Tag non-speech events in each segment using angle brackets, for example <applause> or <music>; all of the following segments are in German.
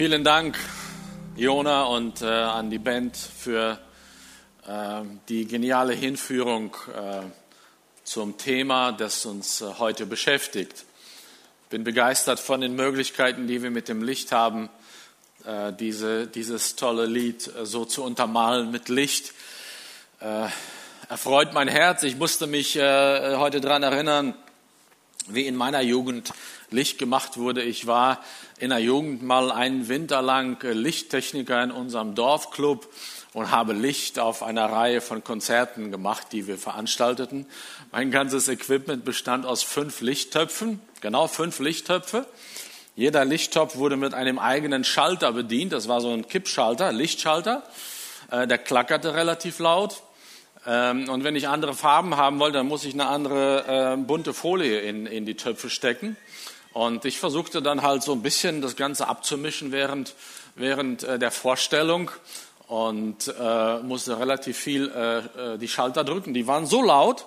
Vielen Dank, Jona, und äh, an die Band für äh, die geniale Hinführung äh, zum Thema, das uns äh, heute beschäftigt. Ich bin begeistert von den Möglichkeiten, die wir mit dem Licht haben, äh, diese, dieses tolle Lied äh, so zu untermalen mit Licht. erfreut mein Herz. Ich musste mich heute daran erinnern, wie in meiner Jugend Licht gemacht wurde. Ich war in der Jugend mal einen Winter lang Lichttechniker in unserem Dorfclub und habe Licht auf einer Reihe von Konzerten gemacht, die wir veranstalteten. Mein ganzes Equipment bestand aus fünf Lichttöpfen, genau fünf Lichttöpfe. Jeder Lichttopf wurde mit einem eigenen Schalter bedient. Das war so ein Kippschalter, Lichtschalter. Äh, der klackerte relativ laut. Ähm, und wenn ich andere Farben haben wollte, dann muss ich eine andere äh, bunte Folie in, in die Töpfe stecken. Und ich versuchte dann halt so ein bisschen das Ganze abzumischen während, während äh, der Vorstellung und äh, musste relativ viel äh, äh, die Schalter drücken. Die waren so laut,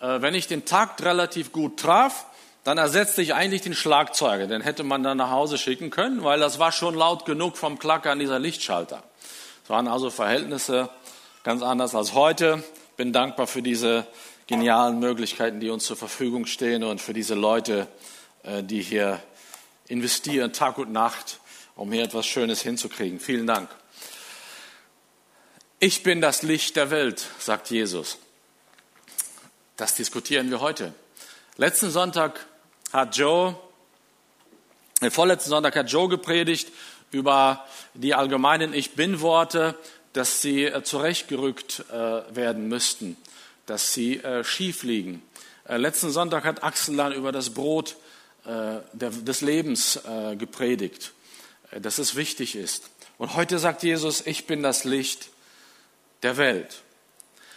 äh, wenn ich den Takt relativ gut traf, dann ersetzte ich eigentlich den Schlagzeuger. Den hätte man dann nach Hause schicken können, weil das war schon laut genug vom Klackern dieser Lichtschalter. Es waren also Verhältnisse ganz anders als heute. Bin dankbar für diese genialen Möglichkeiten, die uns zur Verfügung stehen und für diese Leute, äh, die hier investieren, Tag und Nacht, um hier etwas Schönes hinzukriegen. Vielen Dank. Ich bin das Licht der Welt, sagt Jesus. Das diskutieren wir heute. Letzten Sonntag hat Joe, äh, vorletzten Sonntag hat Joe gepredigt über die allgemeinen Ich bin-Worte, dass sie äh, zurechtgerückt äh, werden müssten, dass sie äh, schief liegen. Letzten Sonntag hat Axel dann über das Brot des Lebens gepredigt, dass es wichtig ist. Und heute sagt Jesus, ich bin das Licht der Welt.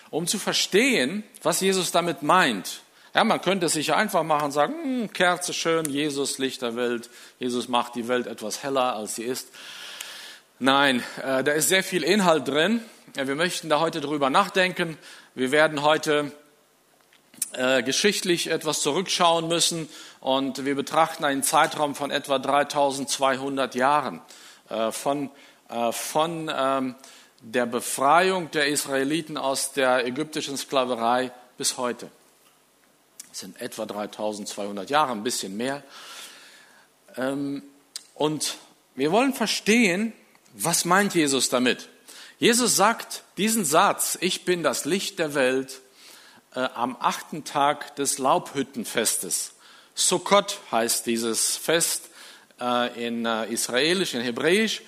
Um zu verstehen, was Jesus damit meint, ja, man könnte es sich einfach machen und sagen, hm, Kerze schön, Jesus, Licht der Welt, Jesus macht die Welt etwas heller, als sie ist. Nein, äh, da ist sehr viel Inhalt drin. Wir möchten da heute drüber nachdenken. Wir werden heute äh, geschichtlich etwas zurückschauen müssen und wir betrachten einen Zeitraum von etwa 3200 Jahren äh, von, von ähm, der Befreiung der Israeliten aus der ägyptischen Sklaverei bis heute. Das sind etwa 3200 Jahre, ein bisschen mehr. Ähm, und wir wollen verstehen, was meint Jesus damit? Jesus sagt diesen Satz, ich bin das Licht der Welt, äh, am achten Tag des Laubhüttenfestes. Sukkot heißt dieses Fest äh, in äh, Israelisch, in Hebräisch.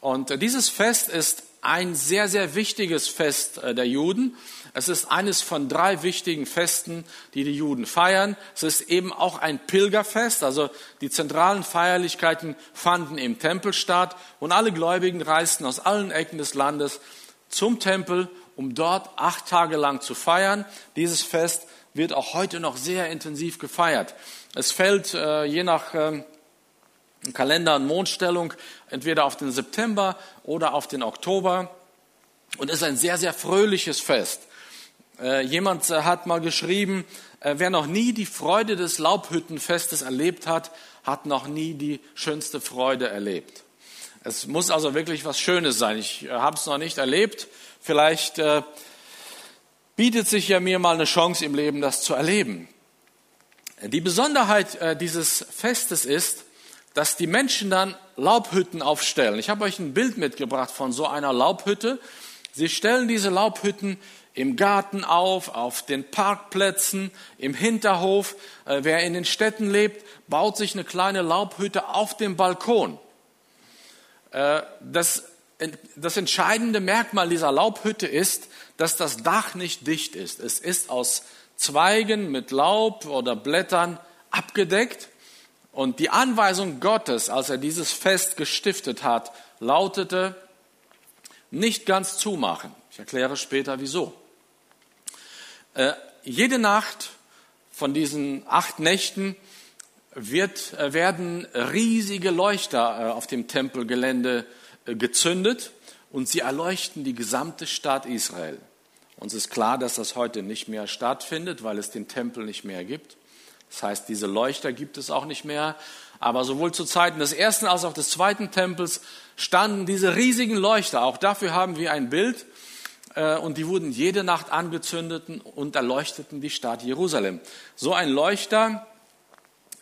Und äh, dieses Fest ist ein sehr, sehr wichtiges Fest äh, der Juden. Es ist eines von drei wichtigen Festen, die die Juden feiern. Es ist eben auch ein Pilgerfest, also die zentralen Feierlichkeiten fanden im Tempel statt und alle Gläubigen reisten aus allen Ecken des Landes zum Tempel um dort acht Tage lang zu feiern. Dieses Fest wird auch heute noch sehr intensiv gefeiert. Es fällt äh, je nach äh, Kalender und Mondstellung entweder auf den September oder auf den Oktober und ist ein sehr, sehr fröhliches Fest. Äh, jemand äh, hat mal geschrieben, äh, wer noch nie die Freude des Laubhüttenfestes erlebt hat, hat noch nie die schönste Freude erlebt. Es muss also wirklich was Schönes sein. Ich habe es noch nicht erlebt, Vielleicht äh, bietet sich ja mir mal eine Chance im Leben, das zu erleben. Die Besonderheit äh, dieses Festes ist, dass die Menschen dann Laubhütten aufstellen. Ich habe euch ein Bild mitgebracht von so einer Laubhütte. Sie stellen diese Laubhütten im Garten auf, auf den Parkplätzen, im Hinterhof. Äh, wer in den Städten lebt, baut sich eine kleine Laubhütte auf dem Balkon. Äh, das das entscheidende Merkmal dieser Laubhütte ist, dass das Dach nicht dicht ist. Es ist aus Zweigen mit Laub oder Blättern abgedeckt. Und die Anweisung Gottes, als er dieses Fest gestiftet hat, lautete, nicht ganz zumachen. Ich erkläre später wieso. Äh, jede Nacht von diesen acht Nächten wird, äh, werden riesige Leuchter äh, auf dem Tempelgelände gezündet und sie erleuchten die gesamte Stadt Israel. Uns ist klar, dass das heute nicht mehr stattfindet, weil es den Tempel nicht mehr gibt. Das heißt, diese Leuchter gibt es auch nicht mehr. Aber sowohl zu Zeiten des ersten als auch des zweiten Tempels standen diese riesigen Leuchter. Auch dafür haben wir ein Bild. Äh, und die wurden jede Nacht angezündet und erleuchteten die Stadt Jerusalem. So ein Leuchter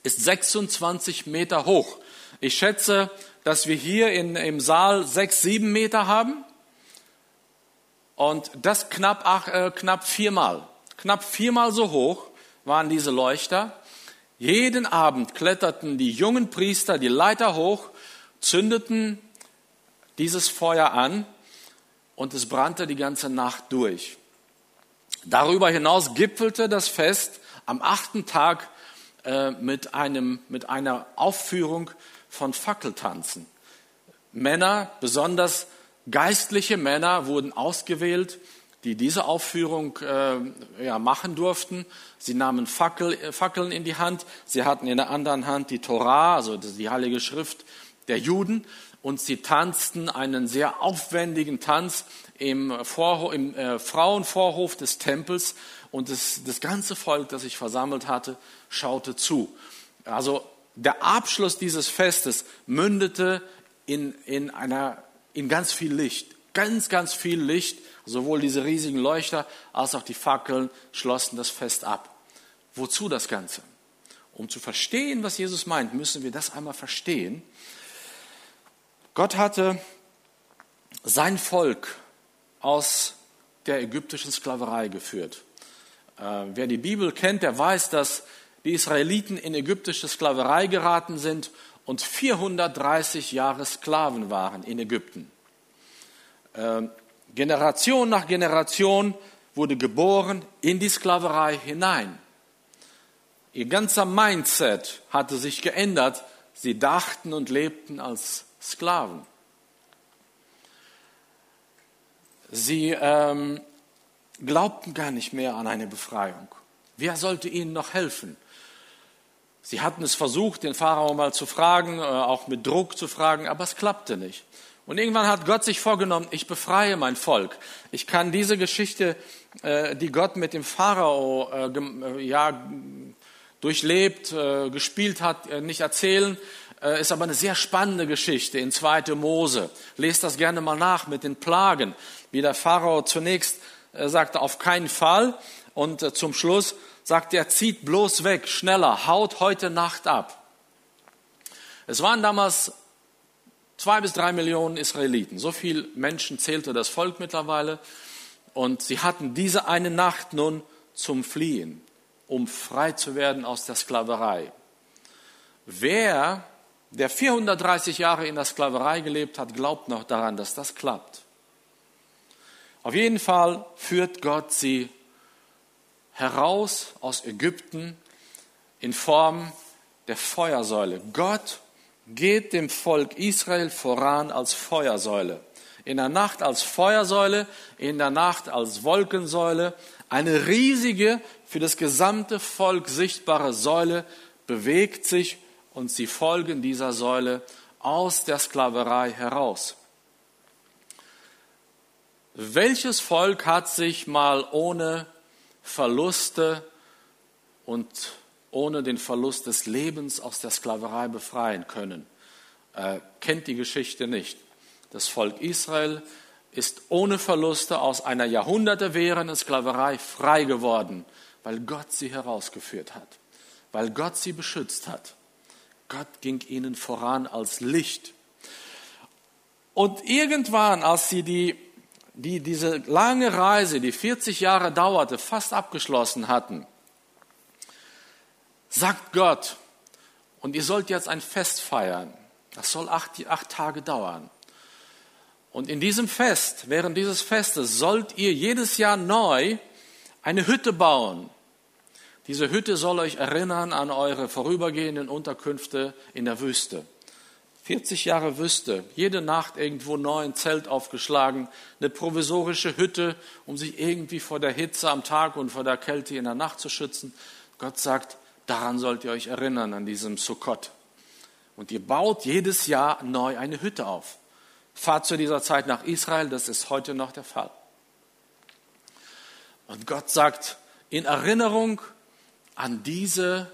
ist 26 Meter hoch. Ich schätze, dass wir hier in, im Saal sechs, sieben Meter haben. Und das knapp, ach, äh, knapp viermal. Knapp viermal so hoch waren diese Leuchter. Jeden Abend kletterten die jungen Priester die Leiter hoch, zündeten dieses Feuer an und es brannte die ganze Nacht durch. Darüber hinaus gipfelte das Fest am achten Tag äh, mit, einem, mit einer Aufführung von Fackeltanzen. Männer, besonders geistliche Männer, wurden ausgewählt, die diese Aufführung äh, ja, machen durften. Sie nahmen Fackel, äh, Fackeln in die Hand, sie hatten in der anderen Hand die Torah, also die heilige Schrift der Juden, und sie tanzten einen sehr aufwendigen Tanz im, Vorhof, im äh, Frauenvorhof des Tempels und das, das ganze Volk, das sich versammelt hatte, schaute zu. Also der Abschluss dieses Festes mündete in, in, einer, in ganz viel Licht, ganz, ganz viel Licht Sowohl diese riesigen Leuchter als auch die Fackeln schlossen das Fest ab. Wozu das Ganze? Um zu verstehen, was Jesus meint, müssen wir das einmal verstehen. Gott hatte sein Volk aus der ägyptischen Sklaverei geführt. Äh, wer die Bibel kennt, der weiß, dass die Israeliten in ägyptische Sklaverei geraten sind und 430 Jahre Sklaven waren in Ägypten. Äh, Generation nach Generation wurde geboren in die Sklaverei hinein. Ihr ganzer Mindset hatte sich geändert. Sie dachten und lebten als Sklaven. Sie ähm, glaubten gar nicht mehr an eine Befreiung. Wer sollte ihnen noch helfen? Sie hatten es versucht, den Pharao mal zu fragen, äh, auch mit Druck zu fragen, aber es klappte nicht. Und irgendwann hat Gott sich vorgenommen, ich befreie mein Volk. Ich kann diese Geschichte, äh, die Gott mit dem Pharao äh, äh, ja, durchlebt, gespielt hat, nicht erzählen. Ist aber eine sehr spannende Geschichte in 2. Mose. Lest das gerne mal nach mit den Plagen, wie der Pharao zunächst sagte, auf keinen Fall. Und zum Schluss sagt er, zieht bloß weg, schneller, haut heute Nacht ab. Es waren damals Zwei bis drei Millionen Israeliten. So viele Menschen zählte das Volk mittlerweile. Und sie hatten diese eine Nacht nun zum Fliehen, um frei zu werden aus der Sklaverei. Wer, der 430 Jahre in der Sklaverei gelebt hat, glaubt noch daran, dass das klappt. Auf jeden Fall führt Gott sie heraus aus Ägypten in Form der Feuersäule. Gott geht dem Volk Israel voran als Feuersäule. In der Nacht als Feuersäule, in der Nacht als Wolkensäule, eine riesige, für das gesamte Volk sichtbare Säule bewegt sich und sie folgen dieser Säule aus der Sklaverei heraus. Welches Volk hat sich mal ohne Verluste und ohne den Verlust des Lebens aus der Sklaverei befreien können. Äh, kennt die Geschichte nicht. Das Volk Israel ist ohne Verluste aus einer Jahrhunderte währenden Sklaverei frei geworden, weil Gott sie herausgeführt hat, weil Gott sie beschützt hat. Gott ging ihnen voran als Licht. Und irgendwann, als sie die, die, diese lange Reise, die 40 Jahre dauerte, fast abgeschlossen hatten, sagt Gott, und ihr sollt jetzt ein Fest feiern. Das soll acht, acht Tage dauern. Und in diesem Fest, während dieses Festes, sollt ihr jedes Jahr neu eine Hütte bauen. Diese Hütte soll euch erinnern an eure vorübergehenden Unterkünfte in der Wüste. 40 Jahre Wüste, jede Nacht irgendwo neu ein Zelt aufgeschlagen, eine provisorische Hütte, um sich irgendwie vor der Hitze am Tag und vor der Kälte in der Nacht zu schützen. Gott sagt, Daran sollt ihr euch erinnern, an diesem Sukkot. Und ihr baut jedes Jahr neu eine Hütte auf. Fahrt zu dieser Zeit nach Israel, das ist heute noch der Fall. Und Gott sagt, in Erinnerung an diese,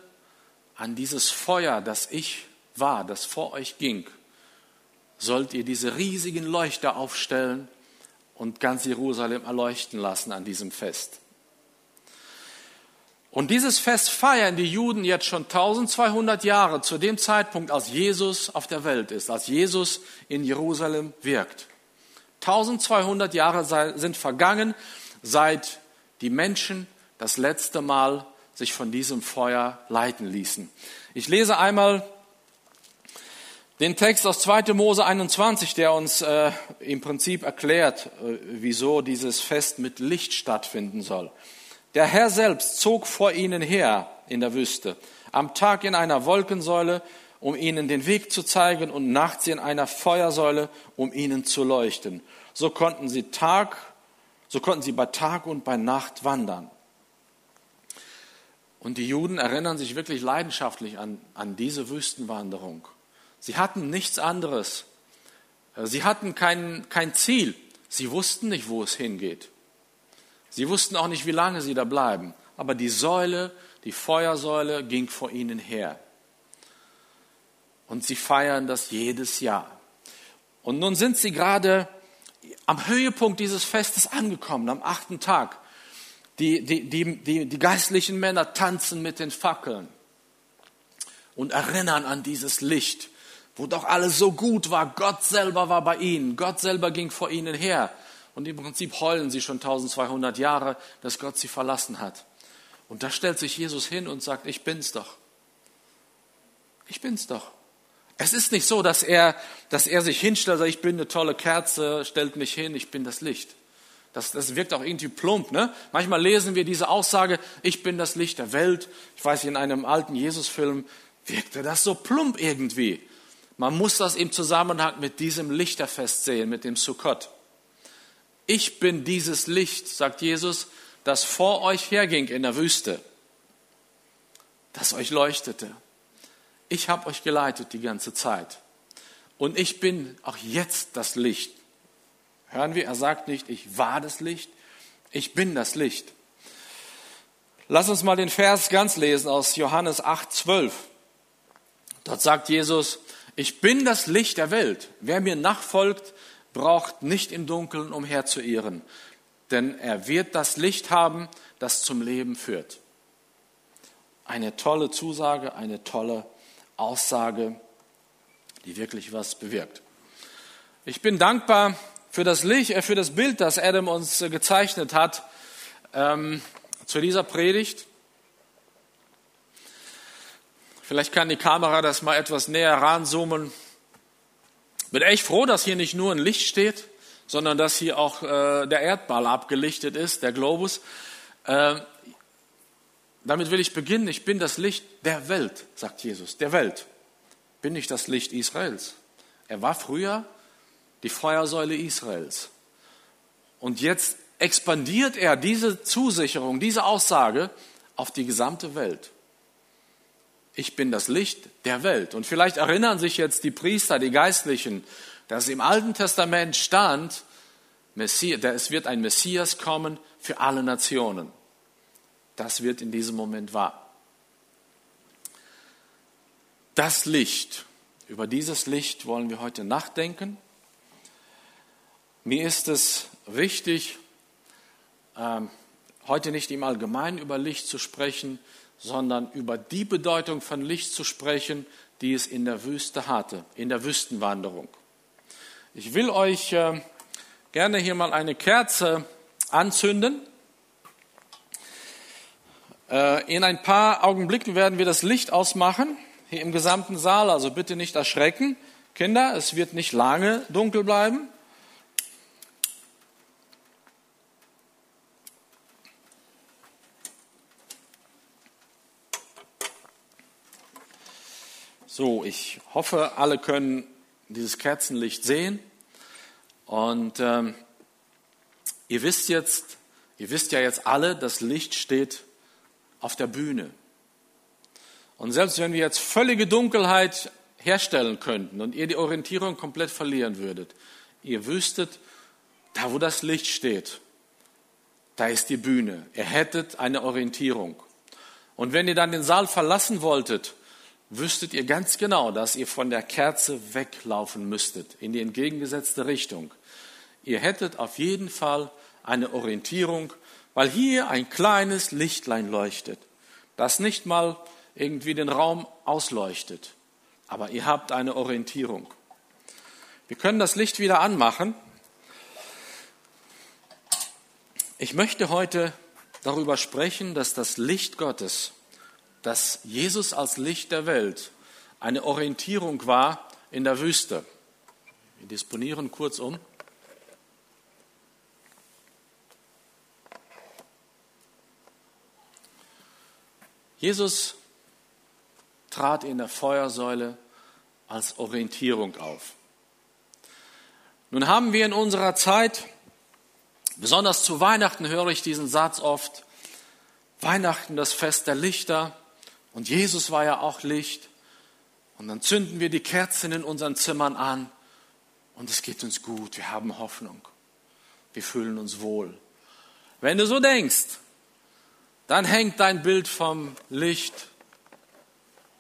an dieses Feuer, das ich war, das vor euch ging, sollt ihr diese riesigen Leuchter aufstellen und ganz Jerusalem erleuchten lassen an diesem Fest. Und dieses Fest feiern die Juden jetzt schon 1200 Jahre zu dem Zeitpunkt, als Jesus auf der Welt ist, als Jesus in Jerusalem wirkt. 1200 Jahre sind vergangen, seit die Menschen das letzte Mal sich von diesem Feuer leiten ließen. Ich lese einmal den Text aus 2. Mose 21, der uns äh, im Prinzip erklärt, äh, wieso dieses Fest mit Licht stattfinden soll. Der Herr selbst zog vor ihnen her in der Wüste, am Tag in einer Wolkensäule, um ihnen den Weg zu zeigen, und nachts in einer Feuersäule, um ihnen zu leuchten. So konnten sie Tag, so konnten sie bei Tag und bei Nacht wandern. Und die Juden erinnern sich wirklich leidenschaftlich an, an diese Wüstenwanderung. Sie hatten nichts anderes. Sie hatten kein, kein Ziel. Sie wussten nicht, wo es hingeht. Sie wussten auch nicht, wie lange sie da bleiben. Aber die Säule, die Feuersäule ging vor ihnen her. Und sie feiern das jedes Jahr. Und nun sind sie gerade am Höhepunkt dieses Festes angekommen, am achten Tag. Die, die, die, die, geistlichen Männer tanzen mit den Fackeln und erinnern an dieses Licht, wo doch alles so gut war. Gott selber war bei ihnen. Gott selber ging vor ihnen her. Und im Prinzip heulen sie schon 1200 Jahre, dass Gott sie verlassen hat. Und da stellt sich Jesus hin und sagt, ich bin's doch. Ich bin's doch. Es ist nicht so, dass er, dass er sich hinstellt, sagt, ich bin eine tolle Kerze, stellt mich hin, ich bin das Licht. Das, das wirkt auch irgendwie plump. Ne? Manchmal lesen wir diese Aussage, ich bin das Licht der Welt. Ich weiß, in einem alten Jesus-Film wirkte das so plump irgendwie. Man muss das im Zusammenhang mit diesem Lichterfest sehen, mit dem Sukkot. Ich bin dieses Licht, sagt Jesus, das vor euch herging in der Wüste, das euch leuchtete. Ich habe euch geleitet die ganze Zeit. Und ich bin auch jetzt das Licht. Hören wir, er sagt nicht, ich war das Licht, ich bin das Licht. Lass uns mal den Vers ganz lesen aus Johannes 8, 12. Dort sagt Jesus, ich bin das Licht der Welt. Wer mir nachfolgt, braucht nicht im Dunkeln umherzuirren, denn er wird das Licht haben, das zum Leben führt. Eine tolle Zusage, eine tolle Aussage, die wirklich was bewirkt. Ich bin dankbar für das Licht, äh, für das Bild, das Adam uns äh, gezeichnet hat ähm, zu dieser Predigt. Vielleicht kann die Kamera das mal etwas näher ranzoomen. Bin echt froh, dass hier nicht nur ein Licht steht, sondern dass hier auch äh, der Erdball abgelichtet ist, der Globus. Äh, damit will ich beginnen. Ich bin das Licht der Welt, sagt Jesus, der Welt. Bin ich das Licht Israels. Er war früher die Feuersäule Israels. Und jetzt expandiert er diese Zusicherung, diese Aussage auf die gesamte Welt ich bin das Licht der Welt. Und vielleicht erinnern sich jetzt die Priester, die Geistlichen, dass im Alten Testament stand, es wird ein Messias kommen für alle Nationen. Das wird in diesem Moment wahr. Das Licht, über dieses Licht wollen wir heute nachdenken. Mir ist es wichtig, ähm, heute nicht im Allgemeinen über Licht zu sprechen, sondern über die Bedeutung von Licht zu sprechen, die es in der Wüste hatte, in der Wüstenwanderung. Ich will euch äh, gerne hier mal eine Kerze anzünden. Äh, in ein paar Augenblicken werden wir das Licht ausmachen, hier im gesamten Saal, also bitte nicht erschrecken. Kinder, es wird nicht lange dunkel bleiben. So, ich hoffe, alle können dieses Kerzenlicht sehen. Und ähm, ihr wisst jetzt, ihr wisst ja jetzt alle, das Licht steht auf der Bühne. Und selbst wenn wir jetzt völlige Dunkelheit herstellen könnten und ihr die Orientierung komplett verlieren würdet, ihr wüsstet, da wo das Licht steht, da ist die Bühne. Ihr hättet eine Orientierung. Und wenn ihr dann den Saal verlassen wolltet, wüsstet ihr ganz genau, dass ihr von der Kerze weglaufen müsstet, in die entgegengesetzte Richtung. Ihr hättet auf jeden Fall eine Orientierung, weil hier ein kleines Lichtlein leuchtet, das nicht mal irgendwie den Raum ausleuchtet, aber ihr habt eine Orientierung. Wir können das Licht wieder anmachen. Ich möchte heute darüber sprechen, dass das Licht Gottes, dass Jesus als Licht der Welt eine Orientierung war in der Wüste. Wir disponieren kurz um. Jesus trat in der Feuersäule als Orientierung auf. Nun haben wir in unserer Zeit, besonders zu Weihnachten höre ich diesen Satz oft, Weihnachten das Fest der Lichter und Jesus war ja auch Licht und dann zünden wir die Kerzen in unseren Zimmern an und es geht uns gut, wir haben Hoffnung, wir fühlen uns wohl. Wenn du so denkst, dann hängt dein Bild vom Licht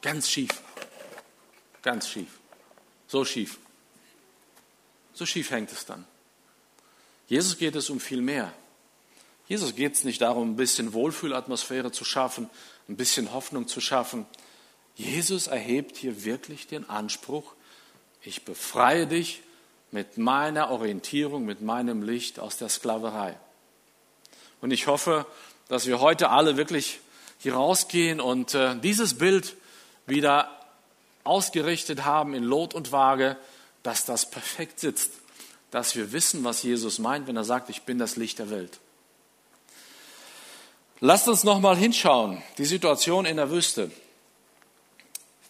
ganz schief. Ganz schief. So schief. So schief hängt es dann. Jesus geht es um viel mehr. Jesus geht es nicht darum, ein bisschen Wohlfühlatmosphäre zu schaffen, ein bisschen Hoffnung zu schaffen. Jesus erhebt hier wirklich den Anspruch, ich befreie dich mit meiner Orientierung, mit meinem Licht aus der Sklaverei. Und ich hoffe, dass wir heute alle wirklich hier rausgehen und äh, dieses Bild wieder ausgerichtet haben in Lot und Waage, dass das perfekt sitzt, dass wir wissen, was Jesus meint, wenn er sagt, ich bin das Licht der Welt. Lasst uns noch mal hinschauen, die Situation in der Wüste.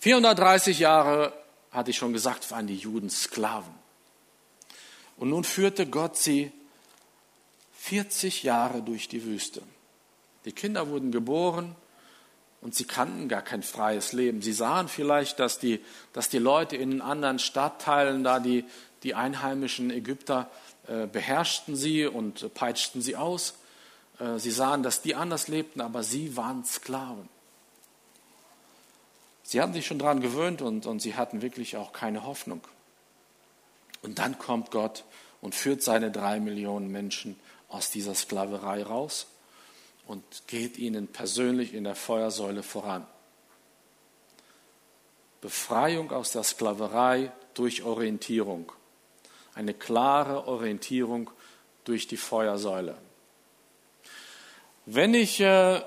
430 Jahre, hatte ich schon gesagt, waren die Juden Sklaven. Und nun führte Gott sie 40 Jahre durch die Wüste. Die Kinder wurden geboren und sie kannten gar kein freies Leben. Sie sahen vielleicht, dass die, dass die Leute in anderen Stadtteilen da, die, die einheimischen Ägypter, äh, beherrschten sie und peitschten sie aus. Äh, sie sahen, dass die anders lebten, aber sie waren Sklaven. Sie hatten sich schon daran gewöhnt und, und sie hatten wirklich auch keine Hoffnung. Und dann kommt Gott und führt seine drei Millionen Menschen aus dieser Sklaverei raus und geht ihnen persönlich in der Feuersäule voran. Befreiung aus der Sklaverei durch Orientierung. Eine klare Orientierung durch die Feuersäule. Wenn ich äh,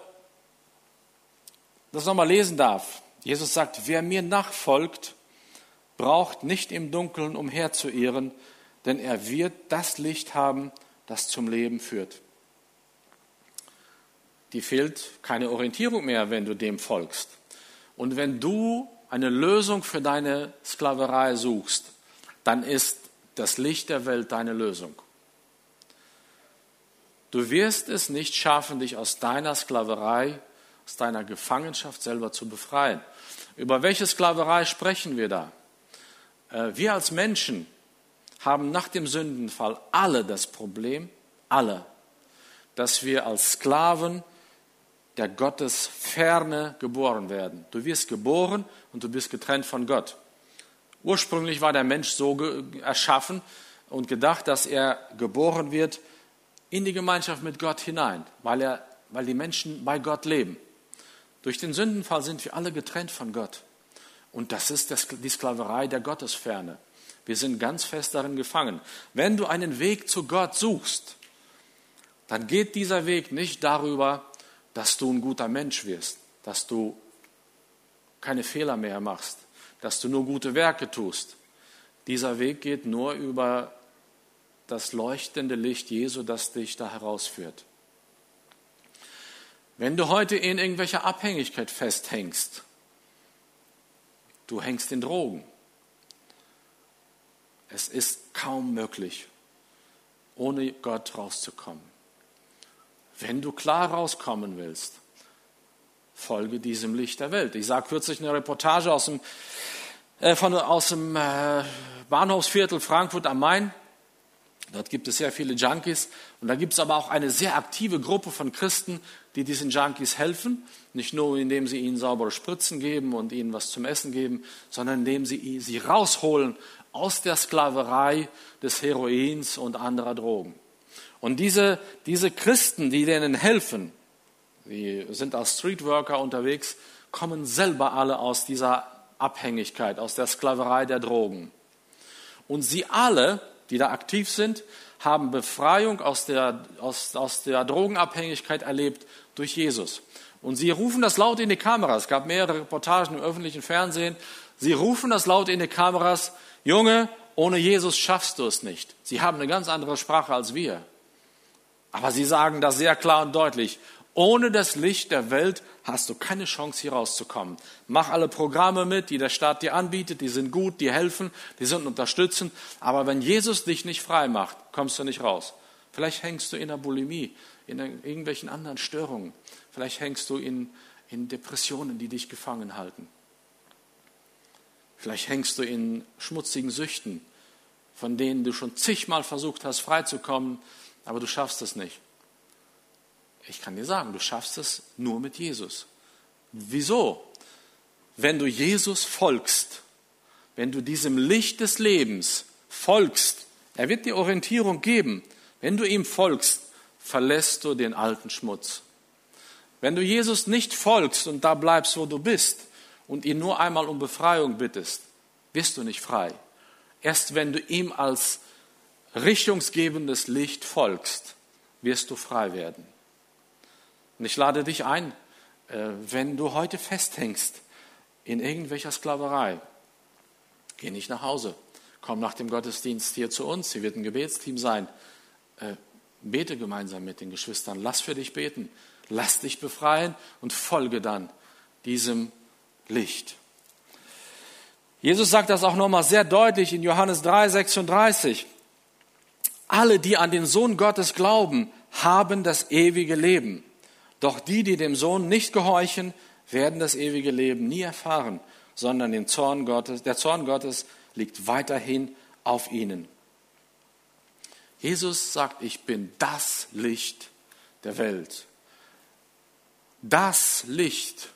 das nochmal lesen darf, Jesus sagt, wer mir nachfolgt, braucht nicht im Dunkeln umherzuirren, denn er wird das Licht haben, das zum Leben führt die fehlt keine Orientierung mehr, wenn du dem folgst. Und wenn du eine Lösung für deine Sklaverei suchst, dann ist das Licht der Welt deine Lösung. Du wirst es nicht schaffen, dich aus deiner Sklaverei, aus deiner Gefangenschaft selber zu befreien. Über welche Sklaverei sprechen wir da? Äh, wir als Menschen haben nach dem Sündenfall alle das Problem, alle, dass wir als Sklaven der Gottes Ferne geboren werden. Du wirst geboren und du bist getrennt von Gott. Ursprünglich war der Mensch so erschaffen und gedacht, dass er geboren wird in die Gemeinschaft mit Gott hinein, weil, er, weil die Menschen bei Gott leben. Durch den Sündenfall sind wir alle getrennt von Gott. Und das ist die Sklaverei der Gottesferne. Wir sind ganz fest darin gefangen. Wenn du einen Weg zu Gott suchst, dann geht dieser Weg nicht darüber, dass du ein guter Mensch wirst, dass du keine Fehler mehr machst, dass du nur gute Werke tust. Dieser Weg geht nur über das leuchtende Licht Jesu, das dich da herausführt. Wenn du heute in irgendwelcher Abhängigkeit festhängst, du hängst in Drogen, es ist kaum möglich, ohne Gott rauszukommen. Wenn du klar rauskommen willst, folge diesem Licht der Welt. Ich sah kürzlich eine Reportage aus dem, äh, von, aus dem äh, Bahnhofsviertel Frankfurt am Main. Dort gibt es sehr viele Junkies und da gibt es aber auch eine sehr aktive Gruppe von Christen, die diesen Junkies helfen, nicht nur indem sie ihnen saubere Spritzen geben und ihnen was zum Essen geben, sondern indem sie sie rausholen aus der Sklaverei des Heroins und anderer Drogen. Und diese, diese Christen, die denen helfen, die sind als Streetworker unterwegs, kommen selber alle aus dieser Abhängigkeit, aus der Sklaverei der Drogen. Und sie alle, die da aktiv sind, haben Befreiung aus der, aus, aus der Drogenabhängigkeit erlebt durch Jesus. Und sie rufen das laut in die Kameras. Es gab mehrere Reportagen im öffentlichen Fernsehen. Sie rufen das laut in die Kameras. Junge, ohne Jesus schaffst du es nicht. Sie haben eine ganz andere Sprache als wir. Aber sie sagen das sehr klar und deutlich. Ohne das Licht der Welt hast du keine Chance, hier rauszukommen. Mach alle Programme mit, die der Staat dir anbietet, die sind gut, die helfen, die sind unterstützend. Aber wenn Jesus dich nicht frei macht, kommst du nicht raus. Vielleicht hängst du in der Bulimie, in irgendwelchen anderen Störungen. Vielleicht hängst du in, in Depressionen, die dich gefangen halten. Vielleicht hängst du in schmutzigen Süchten, von denen du schon zigmal versucht hast, freizukommen, aber du schaffst es nicht. Ich kann dir sagen, du schaffst es nur mit Jesus. Wieso? Wenn du Jesus folgst, wenn du diesem Licht des Lebens folgst, er wird dir Orientierung geben. Wenn du ihm folgst, verlässt du den alten Schmutz. Wenn du Jesus nicht folgst und da bleibst, wo du bist und ihn nur einmal um Befreiung bittest, wirst du nicht frei. Erst wenn du ihm als richtungsgebendes Licht folgst, wirst du frei werden. Und ich lade dich ein, äh, wenn du heute festhängst in irgendwelcher Sklaverei, geh nicht nach Hause. Komm nach dem Gottesdienst hier zu uns. Hier wird ein Gebetsteam sein. Äh, bete gemeinsam mit den Geschwistern. Lass für dich beten. Lass dich befreien und folge dann diesem Licht. Jesus sagt das auch nochmal sehr deutlich in Johannes 3, 36. Alle, die an den Sohn Gottes glauben, haben das ewige Leben. Doch die, die dem Sohn nicht gehorchen, werden das ewige Leben nie erfahren, sondern den Zorn Gottes, der Zorn Gottes liegt weiterhin auf ihnen. Jesus sagt, ich bin das Licht der Welt. Das Licht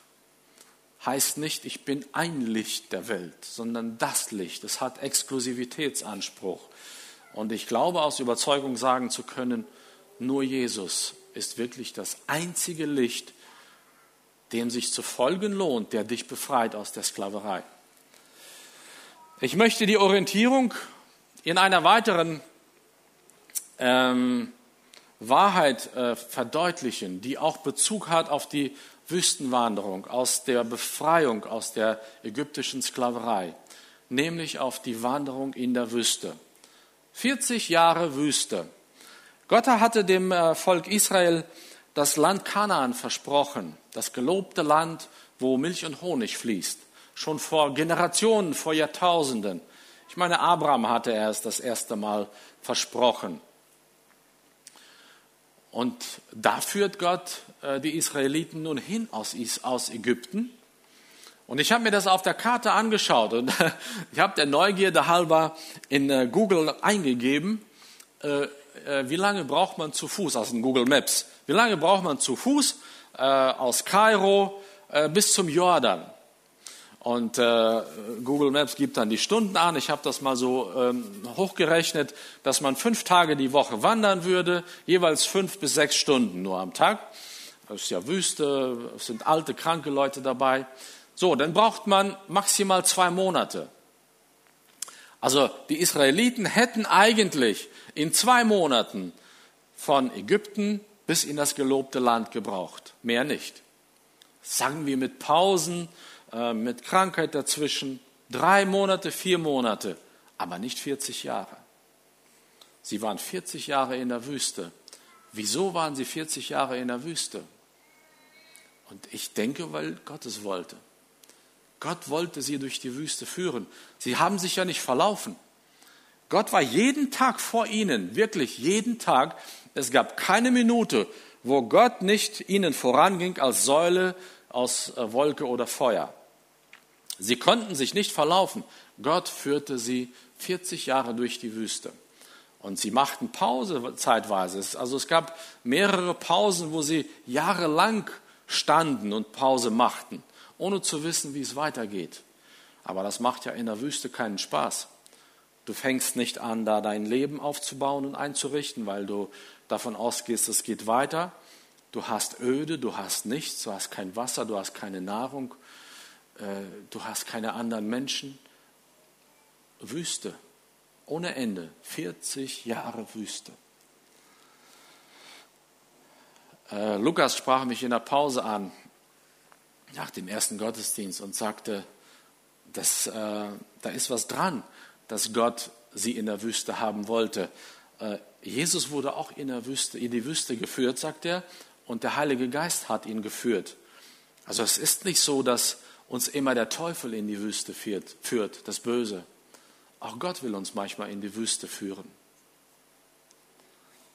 heißt nicht, ich bin ein Licht der Welt, sondern das Licht. Es hat Exklusivitätsanspruch. Und ich glaube aus Überzeugung sagen zu können, nur Jesus ist wirklich das einzige Licht, dem sich zu folgen lohnt, der dich befreit aus der Sklaverei. Ich möchte die Orientierung in einer weiteren ähm, Wahrheit äh, verdeutlichen, die auch Bezug hat auf die Wüstenwanderung, aus der Befreiung aus der ägyptischen Sklaverei, nämlich auf die Wanderung in der Wüste. 40 Jahre Wüste. Gott hatte dem äh, Volk Israel das Land Kanaan versprochen, das gelobte Land, wo Milch und Honig fließt, schon vor Generationen, vor Jahrtausenden. Ich meine, Abraham hatte er es das erste Mal versprochen. Und da führt Gott äh, die Israeliten nun hin aus, Ägypten. Und ich habe mir das auf der Karte angeschaut und <laughs> ich habe der Neugierde halber in äh, Google eingegeben, wie lange braucht man zu Fuß, also in Google Maps, wie lange braucht man zu Fuß äh, aus Kairo äh, bis zum Jordan? Und äh, Google Maps gibt dann die Stunden an. Ich habe das mal so ähm, hochgerechnet, dass man fünf Tage die Woche wandern würde, jeweils fünf bis sechs Stunden nur am Tag. Das ist ja Wüste, es sind alte, kranke Leute dabei. So, dann braucht man maximal zwei Monate. Also die Israeliten hätten eigentlich in zwei Monaten von Ägypten bis in das gelobte Land gebraucht. Mehr nicht. Sagen wir mit Pausen, äh, mit Krankheit dazwischen. Drei Monate, vier Monate, aber nicht 40 Jahre. Sie waren 40 Jahre in der Wüste. Wieso waren sie 40 Jahre in der Wüste? Und ich denke, weil Gott es wollte. Gott wollte sie durch die Wüste führen. Sie haben sich ja nicht verlaufen. Gott war jeden Tag vor ihnen, wirklich jeden Tag. Es gab keine Minute, wo Gott nicht ihnen voranging als Säule aus äh, Wolke oder Feuer. Sie konnten sich nicht verlaufen. Gott führte sie 40 Jahre durch die Wüste. Und sie machten Pause zeitweise. Also es gab mehrere Pausen, wo sie jahrelang standen und Pause machten, ohne zu wissen, wie es weitergeht. Aber das macht ja in der Wüste keinen Spaß. Du fängst nicht an, da dein Leben aufzubauen und einzurichten, weil du davon ausgehst, es geht weiter. Du hast Öde, du hast nichts, du hast kein Wasser, du hast keine Nahrung, äh, du hast keine anderen Menschen. Wüste, ohne Ende, 40 Jahre Wüste. Äh, Lukas sprach mich in der Pause an, nach dem ersten Gottesdienst, und sagte, dass, äh, da ist was dran, dass Gott sie in der Wüste haben wollte. Äh, Jesus wurde auch in, der Wüste, in die Wüste geführt, sagt er, und der Heilige Geist hat ihn geführt. Also es ist nicht so, dass uns immer der Teufel in die Wüste führt, führt das Böse. Auch Gott will uns manchmal in die Wüste führen.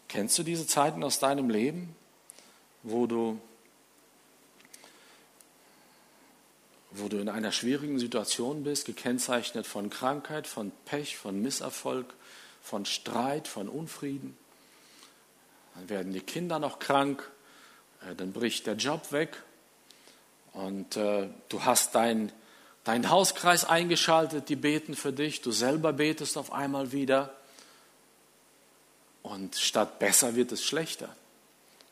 Kennst du diese Zeiten aus deinem Leben, wo du, wo du in einer schwierigen Situation bist, gekennzeichnet von Krankheit, von Pech, von Misserfolg, von Streit, von Unfrieden? Dann werden die Kinder noch krank, äh, dann bricht der Job weg und äh, du hast dein, dein Hauskreis eingeschaltet, die beten für dich, du selber betest auf einmal wieder und statt besser wird es schlechter.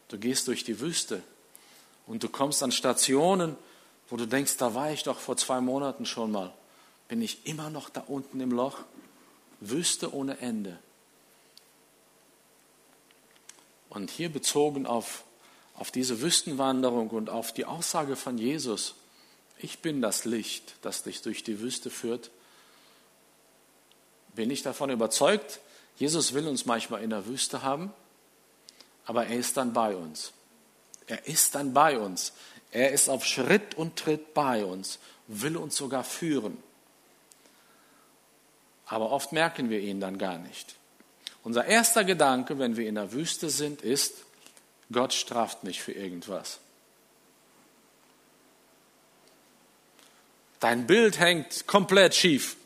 Du gehst durch die Wüste und du kommst an Stationen, wo du denkst, da war ich doch vor zwei Monaten schon mal. Bin ich immer noch da unten im Loch? Wüste ohne Ende. Und hier bezogen auf, auf diese Wüstenwanderung und auf die Aussage von Jesus, ich bin das Licht, das dich durch die Wüste führt, bin ich davon überzeugt, Jesus will uns manchmal in der Wüste haben, aber er ist dann bei uns. Er ist dann bei uns. Er ist auf Schritt und Tritt bei uns, will uns sogar führen. Aber oft merken wir ihn dann gar nicht. Unser erster Gedanke, wenn wir in der Wüste sind, ist, Gott straft mich für irgendwas. Dein Bild hängt komplett schief.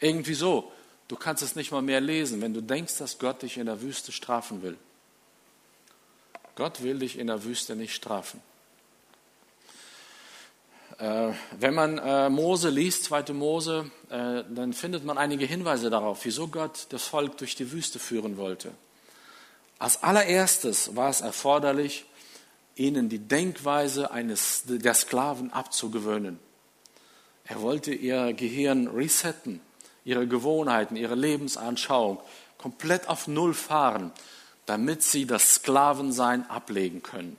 Irgendwie so. Du kannst es nicht mal mehr lesen, wenn du denkst, dass Gott dich in der Wüste strafen will. Gott will dich in der Wüste nicht strafen. Äh, wenn man äh, Mose liest, zweite Mose, äh, dann findet man einige Hinweise darauf, wieso Gott das Volk durch die Wüste führen wollte. Als allererstes war es erforderlich, ihnen die Denkweise eines, der Sklaven abzugewöhnen. Er wollte ihr Gehirn resetten ihre Gewohnheiten, ihre Lebensanschauung komplett auf Null fahren, damit sie das Sklavensein ablegen können.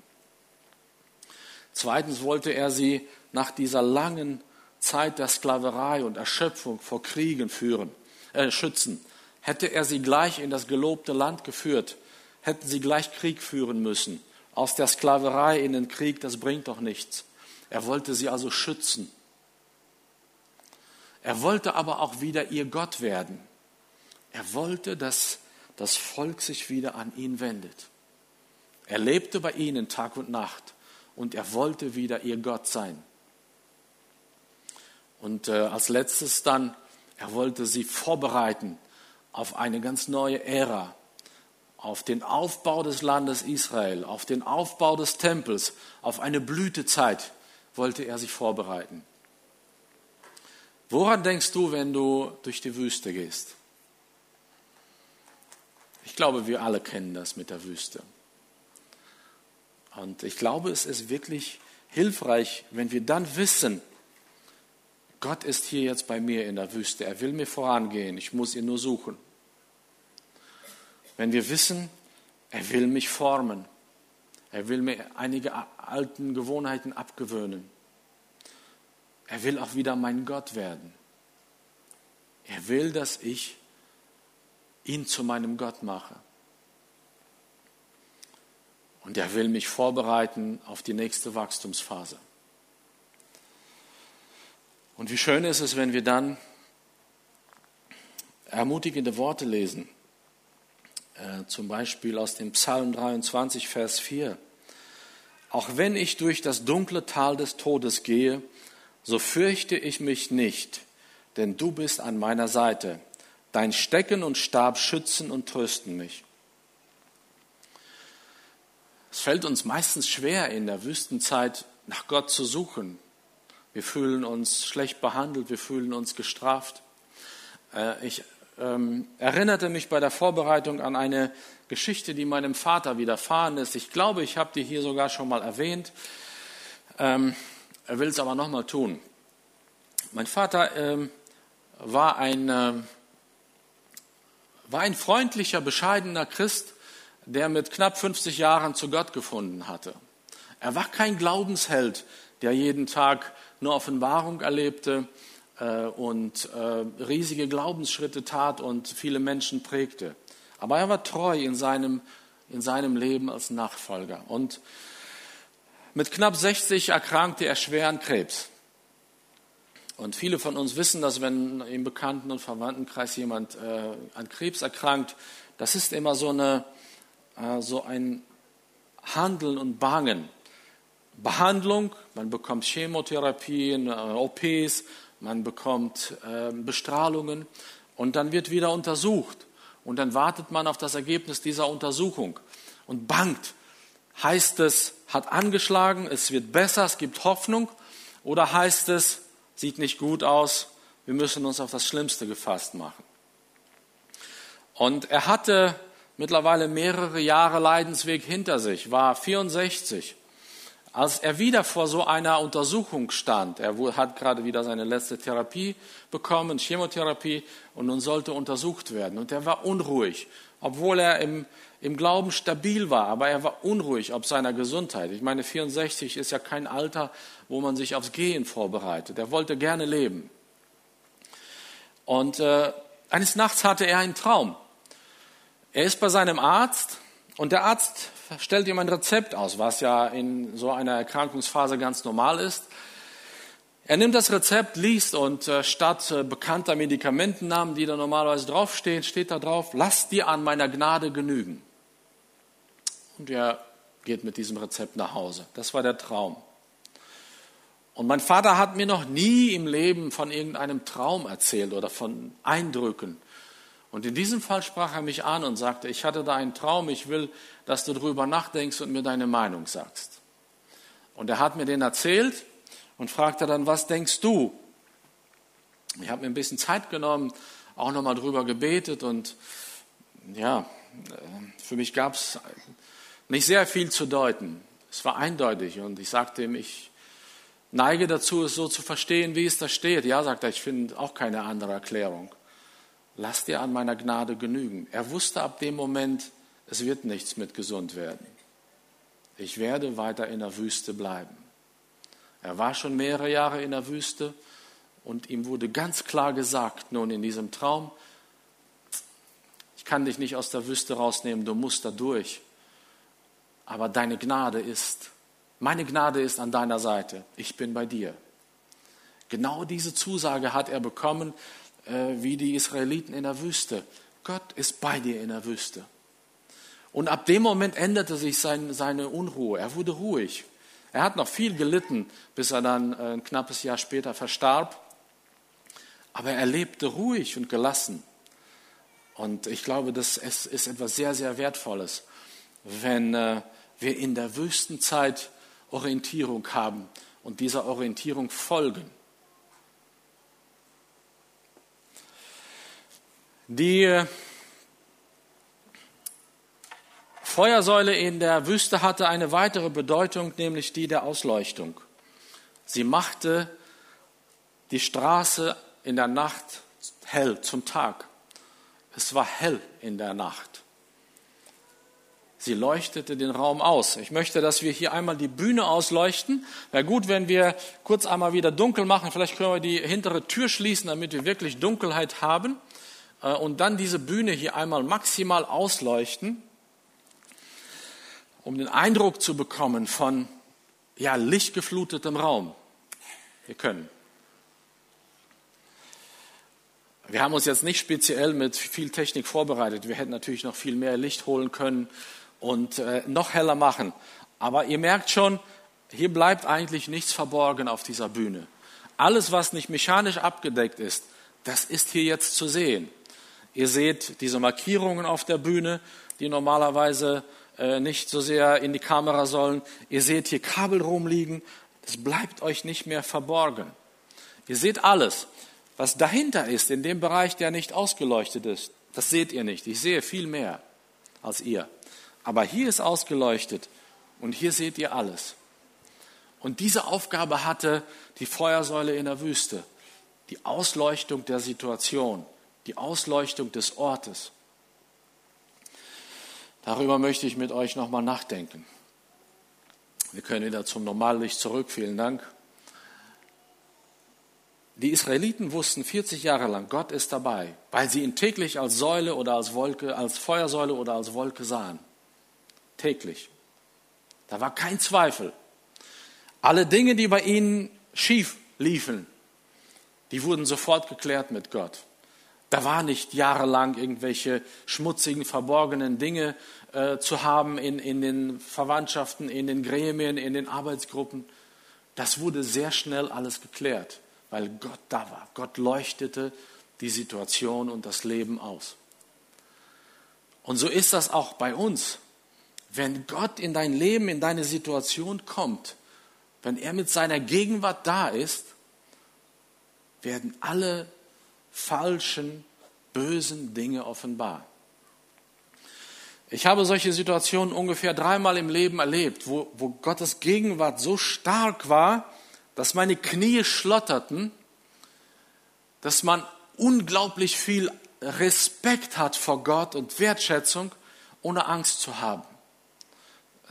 Zweitens wollte er sie nach dieser langen Zeit der Sklaverei und Erschöpfung vor Kriegen führen, äh, schützen. Hätte er sie gleich in das gelobte Land geführt, hätten sie gleich Krieg führen müssen. Aus der Sklaverei in den Krieg, das bringt doch nichts. Er wollte sie also schützen. Er wollte aber auch wieder ihr Gott werden. Er wollte, dass das Volk sich wieder an ihn wendet. Er lebte bei ihnen Tag und Nacht und er wollte wieder ihr Gott sein. Und äh, als letztes dann, er wollte sie vorbereiten auf eine ganz neue Ära, auf den Aufbau des Landes Israel, auf den Aufbau des Tempels, auf eine Blütezeit wollte er sich vorbereiten. Woran denkst du, wenn du durch die Wüste gehst? Ich glaube, wir alle kennen das mit der Wüste. Und ich glaube, es ist wirklich hilfreich, wenn wir dann wissen, Gott ist hier jetzt bei mir in der Wüste, er will mir vorangehen, ich muss ihn nur suchen. Wenn wir wissen, er will mich formen, er will mir einige alten Gewohnheiten abgewöhnen, er will auch wieder mein Gott werden. Er will, dass ich ihn zu meinem Gott mache. Und er will mich vorbereiten auf die nächste Wachstumsphase. Und wie schön ist es, wenn wir dann ermutigende Worte lesen. Äh, zum Beispiel aus dem Psalm 23, Vers 4. Auch wenn ich durch das dunkle Tal des Todes gehe, so fürchte ich mich nicht, denn du bist an meiner Seite. Dein Stecken und Stab schützen und trösten mich. Es fällt uns meistens schwer, in der Wüstenzeit nach Gott zu suchen. Wir fühlen uns schlecht behandelt, wir fühlen uns gestraft. Äh, ich ähm, erinnerte mich bei der Vorbereitung an eine Geschichte, die meinem Vater widerfahren ist. Ich glaube, ich habe die hier sogar schon mal erwähnt. Ähm, er will es aber nochmal tun. Mein Vater ähm, war, ein, war ein freundlicher, bescheidener Christ, der mit knapp 50 Jahren zu Gott gefunden hatte. Er war kein Glaubensheld, der jeden Tag nur Offenbarung erlebte äh, und äh, riesige Glaubensschritte tat und viele Menschen prägte. Aber er war treu in seinem, in seinem Leben als Nachfolger. Und mit knapp 60 erkrankte er schwer an Krebs. Und viele von uns wissen, dass wenn im Bekannten- und Verwandtenkreis jemand äh, an Krebs erkrankt, das ist immer so, eine, äh, so ein Handeln und Bangen. Behandlung, man bekommt Chemotherapien, äh, OPs, man bekommt äh, Bestrahlungen und dann wird wieder untersucht. Und dann wartet man auf das Ergebnis dieser Untersuchung und bangt. Heißt es, hat angeschlagen, es wird besser, es gibt Hoffnung? Oder heißt es, sieht nicht gut aus, wir müssen uns auf das Schlimmste gefasst machen? Und er hatte mittlerweile mehrere Jahre Leidensweg hinter sich, war 64 als er wieder vor so einer Untersuchung stand, er hat gerade wieder seine letzte Therapie bekommen, Chemotherapie, und nun sollte untersucht werden. Und er war unruhig, obwohl er im, im Glauben stabil war, aber er war unruhig ob seiner Gesundheit. Ich meine, 64 ist ja kein Alter, wo man sich aufs Gehen vorbereitet. Er wollte gerne leben. Und äh, eines Nachts hatte er einen Traum. Er ist bei seinem Arzt und der Arzt stellt ihm ein Rezept aus, was ja in so einer Erkrankungsphase ganz normal ist. Er nimmt das Rezept, liest und äh, statt äh, bekannter Medikamentennamen, die da normalerweise draufstehen, steht da drauf, lass dir an meiner Gnade genügen. Und er geht mit diesem Rezept nach Hause. Das war der Traum. Und mein Vater hat mir noch nie im Leben von irgendeinem Traum erzählt oder von Eindrücken. Und in diesem Fall sprach er mich an und sagte, ich hatte da einen Traum, ich will, dass du darüber nachdenkst und mir deine Meinung sagst. Und er hat mir den erzählt und fragte dann, was denkst du? Ich habe mir ein bisschen Zeit genommen, auch nochmal drüber gebetet und ja, für mich gab es nicht sehr viel zu deuten. Es war eindeutig und ich sagte ihm, ich neige dazu, es so zu verstehen, wie es da steht. Ja, sagt er, ich finde auch keine andere Erklärung lass dir an meiner Gnade genügen. Er wusste ab dem Moment, es wird nichts mit gesund werden. Ich werde weiter in der Wüste bleiben. Er war schon mehrere Jahre in der Wüste und ihm wurde ganz klar gesagt, nun in diesem Traum, ich kann dich nicht aus der Wüste rausnehmen, du musst da durch. Aber deine Gnade ist, meine Gnade ist an deiner Seite. Ich bin bei dir. Genau diese Zusage hat er bekommen, äh, wie die Israeliten in der Wüste. Gott ist bei dir in der Wüste. Und ab dem Moment änderte sich sein, seine Unruhe. Er wurde ruhig. Er hat noch viel gelitten, bis er dann äh, ein knappes Jahr später verstarb. Aber er lebte ruhig und gelassen. Und ich glaube, das ist etwas sehr, sehr Wertvolles, wenn äh, wir in der Wüstenzeit Orientierung haben und dieser Orientierung folgen. Die Feuersäule in der Wüste hatte eine weitere Bedeutung, nämlich die der Ausleuchtung. Sie machte die Straße in der Nacht hell zum Tag. Es war hell in der Nacht. Sie leuchtete den Raum aus. Ich möchte, dass wir hier einmal die Bühne ausleuchten. Wäre gut, wenn wir kurz einmal wieder dunkel machen. Vielleicht können wir die hintere Tür schließen, damit wir wirklich Dunkelheit haben. Äh, und dann diese Bühne hier einmal maximal ausleuchten, um den Eindruck zu bekommen von ja, lichtgeflutetem Raum. Wir können. Wir haben uns jetzt nicht speziell mit viel Technik vorbereitet. Wir hätten natürlich noch viel mehr Licht holen können und äh, noch heller machen. Aber ihr merkt schon, hier bleibt eigentlich nichts verborgen auf dieser Bühne. Alles, was nicht mechanisch abgedeckt ist, das ist hier jetzt zu sehen. Ihr seht diese Markierungen auf der Bühne, die normalerweise äh, nicht so sehr in die Kamera sollen. Ihr seht hier Kabel rumliegen. Das bleibt euch nicht mehr verborgen. Ihr seht alles. Was dahinter ist, in dem Bereich, der nicht ausgeleuchtet ist, das seht ihr nicht. Ich sehe viel mehr als ihr. Aber hier ist ausgeleuchtet und hier seht ihr alles. Und diese Aufgabe hatte die Feuersäule in der Wüste. Die Ausleuchtung der Situation, die Ausleuchtung des Ortes. Darüber möchte ich mit euch nochmal nachdenken. Wir können wieder zum Normallicht zurück. Vielen Dank. Die Israeliten wussten 40 Jahre lang, Gott ist dabei, weil sie ihn täglich als Säule oder als Wolke, als Feuersäule oder als Wolke sahen. Täglich. Da war kein Zweifel. Alle Dinge, die bei ihnen schief liefen, die wurden sofort geklärt mit Gott. Da war nicht jahrelang irgendwelche schmutzigen, verborgenen Dinge äh, zu haben in, in den Verwandtschaften, in den Gremien, in den Arbeitsgruppen. Das wurde sehr schnell alles geklärt weil Gott da war. Gott leuchtete die Situation und das Leben aus. Und so ist das auch bei uns. Wenn Gott in dein Leben, in deine Situation kommt, wenn er mit seiner Gegenwart da ist, werden alle falschen, bösen Dinge offenbar. Ich habe solche Situationen ungefähr dreimal im Leben erlebt, wo, wo Gottes Gegenwart so stark war, dass meine Knie schlotterten, dass man unglaublich viel Respekt hat vor Gott und Wertschätzung, ohne Angst zu haben.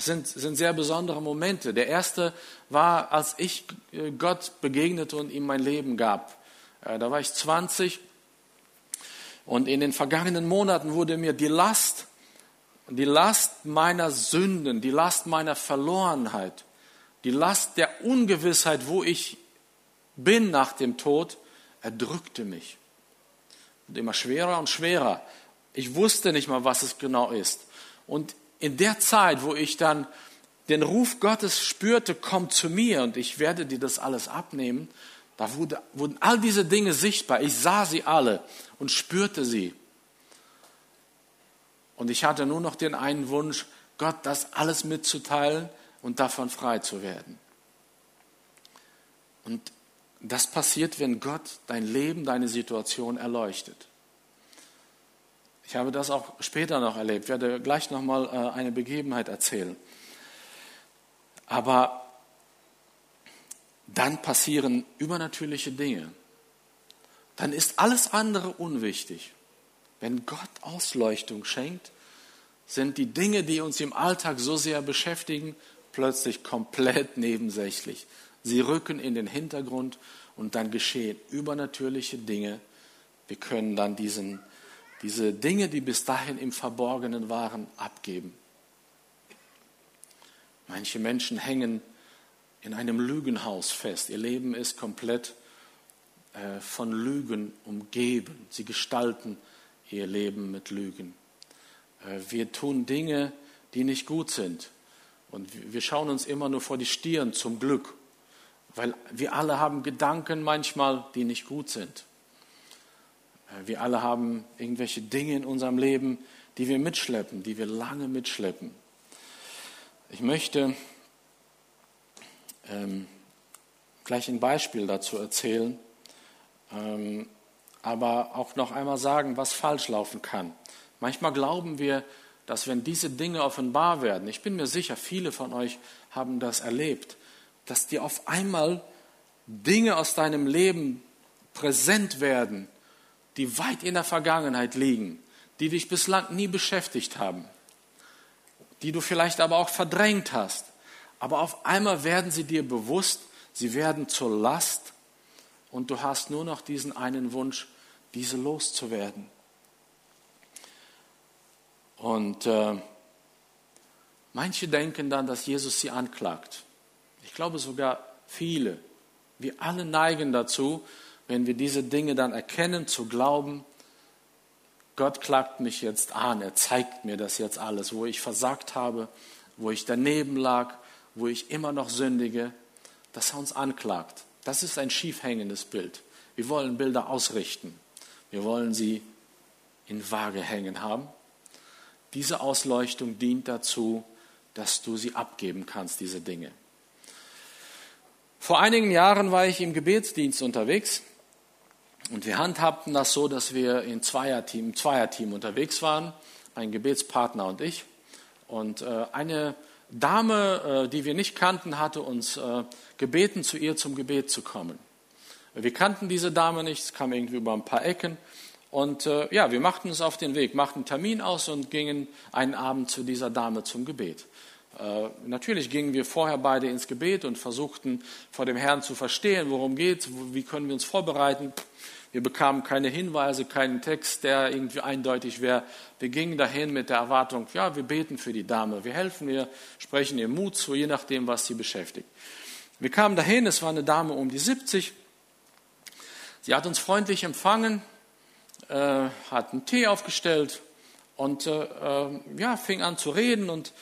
Sind, sind sehr besondere Momente. Der erste war, als ich äh, Gott begegnete und ihm mein Leben gab. Äh, da war ich 20 und in den vergangenen Monaten wurde mir die Last, die Last meiner Sünden, die Last meiner Verlorenheit, die Last der Ungewissheit, wo ich bin nach dem Tod, erdrückte mich. Und immer schwerer und schwerer. Ich wusste nicht mal, was es genau ist. Und in der Zeit, wo ich dann den Ruf Gottes spürte, komm zu mir und ich werde dir das alles abnehmen, da wurde, wurden all diese Dinge sichtbar. Ich sah sie alle und spürte sie. Und ich hatte nur noch den einen Wunsch, Gott das alles mitzuteilen und davon frei zu werden. Und das passiert, wenn Gott dein Leben, deine Situation erleuchtet. Ich habe das auch später noch erlebt, werde gleich nochmal äh, eine Begebenheit erzählen. Aber dann passieren übernatürliche Dinge. Dann ist alles andere unwichtig. Wenn Gott Ausleuchtung schenkt, sind die Dinge, die uns im Alltag so sehr beschäftigen, plötzlich komplett <laughs> nebensächlich. Sie rücken in den Hintergrund und dann geschehen übernatürliche Dinge. Wir können dann diesen, diese Dinge, die bis dahin im Verborgenen waren, abgeben. Manche Menschen hängen in einem Lügenhaus fest. Ihr Leben ist komplett äh, von Lügen umgeben. Sie gestalten ihr Leben mit Lügen. Äh, wir tun Dinge, die nicht gut sind. Und wir schauen uns immer nur vor die Stirn zum Glück, weil wir alle haben Gedanken manchmal, die nicht gut sind. Äh, wir alle haben irgendwelche Dinge in unserem Leben, die wir mitschleppen, die wir lange mitschleppen. Ich möchte ähm, gleich ein Beispiel dazu erzählen, ähm, aber auch noch einmal sagen, was falsch laufen kann. Manchmal glauben wir, dass wenn diese Dinge offenbar werden, ich bin mir sicher, viele von euch haben das erlebt, dass dir auf einmal Dinge aus deinem Leben präsent werden, die weit in der Vergangenheit liegen, die dich bislang nie beschäftigt haben, die du vielleicht aber auch verdrängt hast. Aber auf einmal werden sie dir bewusst, sie werden zur Last und du hast nur noch diesen einen Wunsch, diese loszuwerden. Und äh, manche denken dann, dass Jesus sie anklagt. Ich glaube sogar viele. Wir alle neigen dazu, wenn wir diese Dinge dann erkennen, zu glauben, Gott klagt mich jetzt an, er zeigt mir das jetzt alles, wo ich versagt habe, wo ich daneben lag, wo ich immer noch sündige, dass er uns anklagt. Das ist ein schief hängendes Bild. Wir wollen Bilder ausrichten. Wir wollen sie in Waage hängen haben. Diese Ausleuchtung dient dazu, dass du sie abgeben kannst, diese Dinge. Vor einigen Jahren war ich im Gebetsdienst unterwegs und wir handhabten das so, dass wir in Zweierteam, im Zweierteam unterwegs waren, mein Gebetspartner und ich. Und äh, eine Dame, äh, die wir nicht kannten, hatte uns äh, gebeten, zu ihr zum Gebet zu kommen. Wir kannten diese Dame nicht, es kam irgendwie über ein paar Ecken. Und ja, wir machten uns auf den Weg, machten einen Termin aus und gingen einen Abend zu dieser Dame zum Gebet. Äh, natürlich gingen wir vorher beide ins Gebet und versuchten vor dem Herrn zu verstehen, worum geht, wie können wir uns vorbereiten. Wir bekamen keine Hinweise, keinen Text, der irgendwie eindeutig wäre. Wir gingen dahin mit der Erwartung, ja, wir beten für die Dame, wir helfen ihr, sprechen ihr Mut zu, je nachdem, was sie beschäftigt. Wir kamen dahin, es war eine Dame um die 70. Sie hat uns freundlich empfangen, äh, hat einen Tee aufgestellt und äh, äh, ja, fing an zu reden und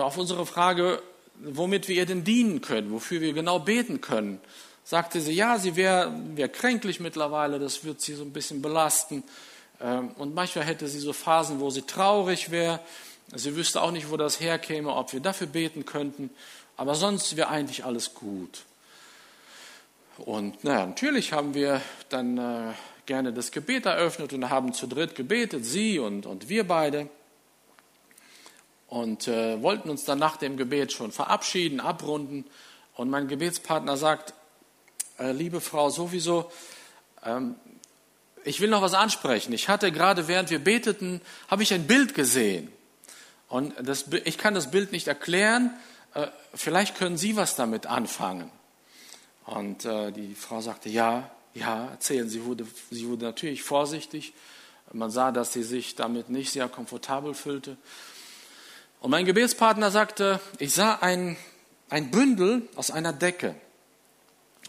auf unsere Frage, womit wir ihr denn dienen können, wofür wir genau beten können, sagte sie, ja, sie wäre wär kränklich mittlerweile, das wird sie so ein bisschen belasten. Ähm, und manchmal hätte sie so Phasen, wo sie traurig wäre. Sie wüsste auch nicht, wo das herkäme, ob wir dafür beten könnten. Aber sonst wäre eigentlich alles gut. Und naja, natürlich haben wir dann äh, gerne das Gebet eröffnet und haben zu dritt gebetet, sie und, und wir beide. Und äh, wollten uns dann nach dem Gebet schon verabschieden, abrunden. Und mein Gebetspartner sagt, äh, liebe Frau, sowieso, ähm, ich will noch was ansprechen. Ich hatte gerade, während wir beteten, habe ich ein Bild gesehen. Und das, ich kann das Bild nicht erklären. Äh, vielleicht können Sie was damit anfangen. Und äh, die Frau sagte, ja, ja, erzählen. Sie wurde, sie wurde natürlich vorsichtig. Man sah, dass sie sich damit nicht sehr komfortabel fühlte. Und mein Gebetspartner sagte, ich sah ein, ein Bündel aus einer Decke.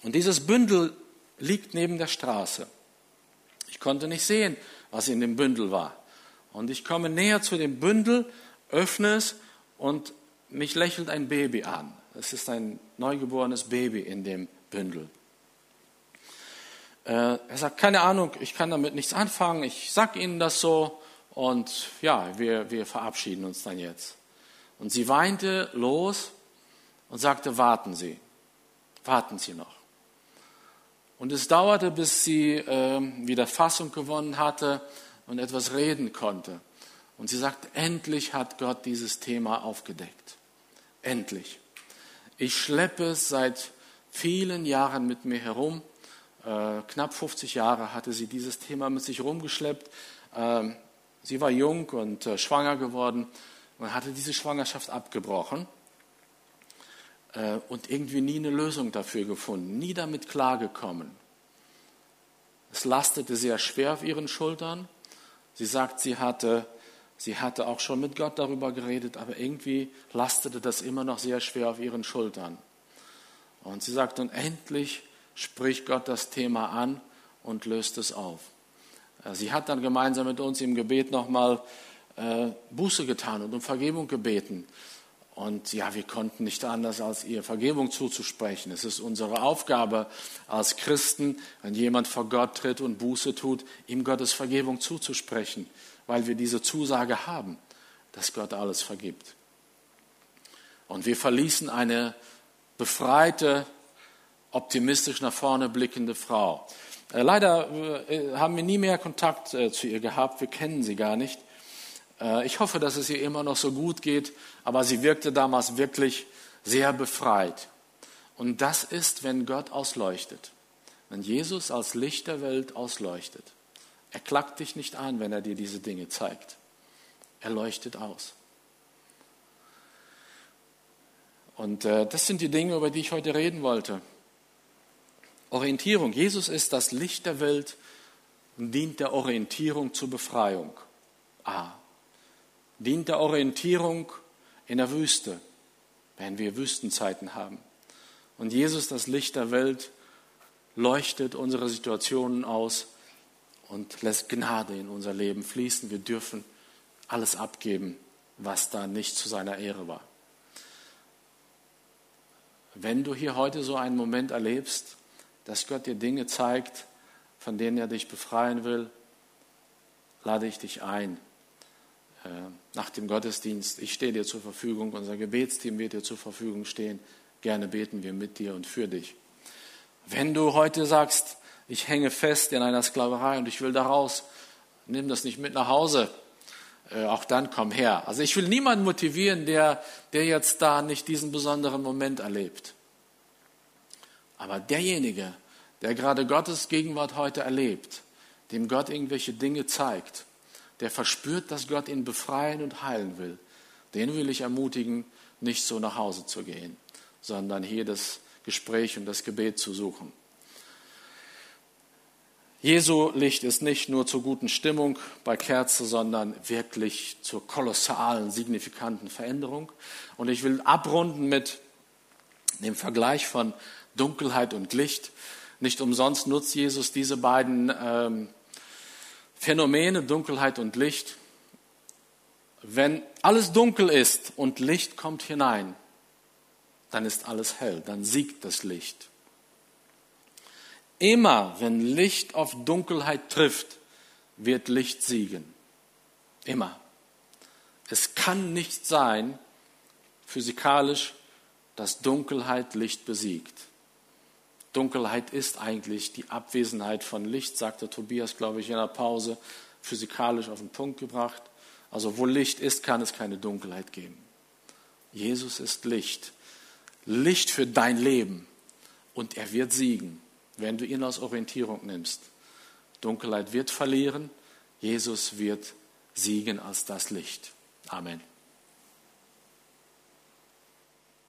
Und dieses Bündel liegt neben der Straße. Ich konnte nicht sehen, was in dem Bündel war. Und ich komme näher zu dem Bündel, öffne es und mich lächelt ein Baby an. Es ist ein neugeborenes Baby in dem Bündel. Äh, er sagt, keine Ahnung, ich kann damit nichts anfangen, ich sag Ihnen das so und ja, wir, wir verabschieden uns dann jetzt. Und sie weinte los und sagte, warten Sie, warten Sie noch. Und es dauerte, bis sie äh, wieder Fassung gewonnen hatte und etwas reden konnte. Und sie sagte, endlich hat Gott dieses Thema aufgedeckt. Endlich. Ich schleppe es seit vielen Jahren mit mir herum äh, knapp 50 Jahre hatte sie dieses Thema mit sich rumgeschleppt. Ähm, sie war jung und äh, schwanger geworden und hatte diese Schwangerschaft abgebrochen äh, und irgendwie nie eine Lösung dafür gefunden, nie damit klargekommen. Es lastete sehr schwer auf ihren Schultern. Sie sagt, sie hatte, sie hatte auch schon mit Gott darüber geredet, aber irgendwie lastete das immer noch sehr schwer auf ihren Schultern. Und sie sagt, und endlich spricht Gott das Thema an und löst es auf. Äh, sie hat dann gemeinsam mit uns im Gebet nochmal äh, Buße getan und um Vergebung gebeten. Und ja, wir konnten nicht anders, als ihr Vergebung zuzusprechen. Es ist unsere Aufgabe als Christen, wenn jemand vor Gott tritt und Buße tut, ihm Gottes Vergebung zuzusprechen, weil wir diese Zusage haben, dass Gott alles vergibt. Und wir verließen eine befreite, optimistisch nach vorne blickende Frau. Äh, leider äh, haben wir nie mehr Kontakt äh, zu ihr gehabt, wir kennen sie gar nicht. Ich hoffe, dass es ihr immer noch so gut geht, aber sie wirkte damals wirklich sehr befreit. Und das ist, wenn Gott ausleuchtet, wenn Jesus als Licht der Welt ausleuchtet. Er klagt dich nicht an, wenn er dir diese Dinge zeigt. Er leuchtet aus. Und das sind die Dinge, über die ich heute reden wollte. Orientierung. Jesus ist das Licht der Welt und dient der Orientierung zur Befreiung. A. Dient der Orientierung in der Wüste, wenn wir Wüstenzeiten haben. Und Jesus, das Licht der Welt, leuchtet unsere Situationen aus und lässt Gnade in unser Leben fließen. Wir dürfen alles abgeben, was da nicht zu seiner Ehre war. Wenn du hier heute so einen Moment erlebst, dass Gott dir Dinge zeigt, von denen er dich befreien will, lade ich dich ein, nach dem Gottesdienst, ich stehe dir zur Verfügung, unser Gebetsteam wird dir zur Verfügung stehen. Gerne beten wir mit dir und für dich. Wenn du heute sagst, ich hänge fest in einer Sklaverei und ich will da raus, nimm das nicht mit nach Hause. Äh, auch dann komm her. Also ich will niemanden motivieren, der, der jetzt da nicht diesen besonderen Moment erlebt. Aber derjenige, der gerade Gottes Gegenwart heute erlebt, dem Gott irgendwelche Dinge zeigt, der verspürt, dass Gott ihn befreien und heilen will, den will ich ermutigen, nicht so nach Hause zu gehen, sondern hier das Gespräch und das Gebet zu suchen. Jesu Licht ist nicht nur zur guten Stimmung bei Kerze, sondern wirklich zur kolossalen, signifikanten Veränderung. Und ich will abrunden mit dem Vergleich von Dunkelheit und Licht. Nicht umsonst nutzt Jesus diese beiden ähm, Phänomene, Dunkelheit und Licht. Wenn alles dunkel ist und Licht kommt hinein, dann ist alles hell, dann siegt das Licht. Immer wenn Licht auf Dunkelheit trifft, wird Licht siegen. Immer. Es kann nicht sein, physikalisch, dass Dunkelheit Licht besiegt. Dunkelheit ist eigentlich die Abwesenheit von Licht, sagte Tobias, glaube ich, in der Pause, physikalisch auf den Punkt gebracht. Also wo Licht ist, kann es keine Dunkelheit geben. Jesus ist Licht. Licht für dein Leben. Und er wird siegen wenn du ihn als Orientierung nimmst. Dunkelheit wird verlieren, Jesus wird siegen als das Licht. Amen.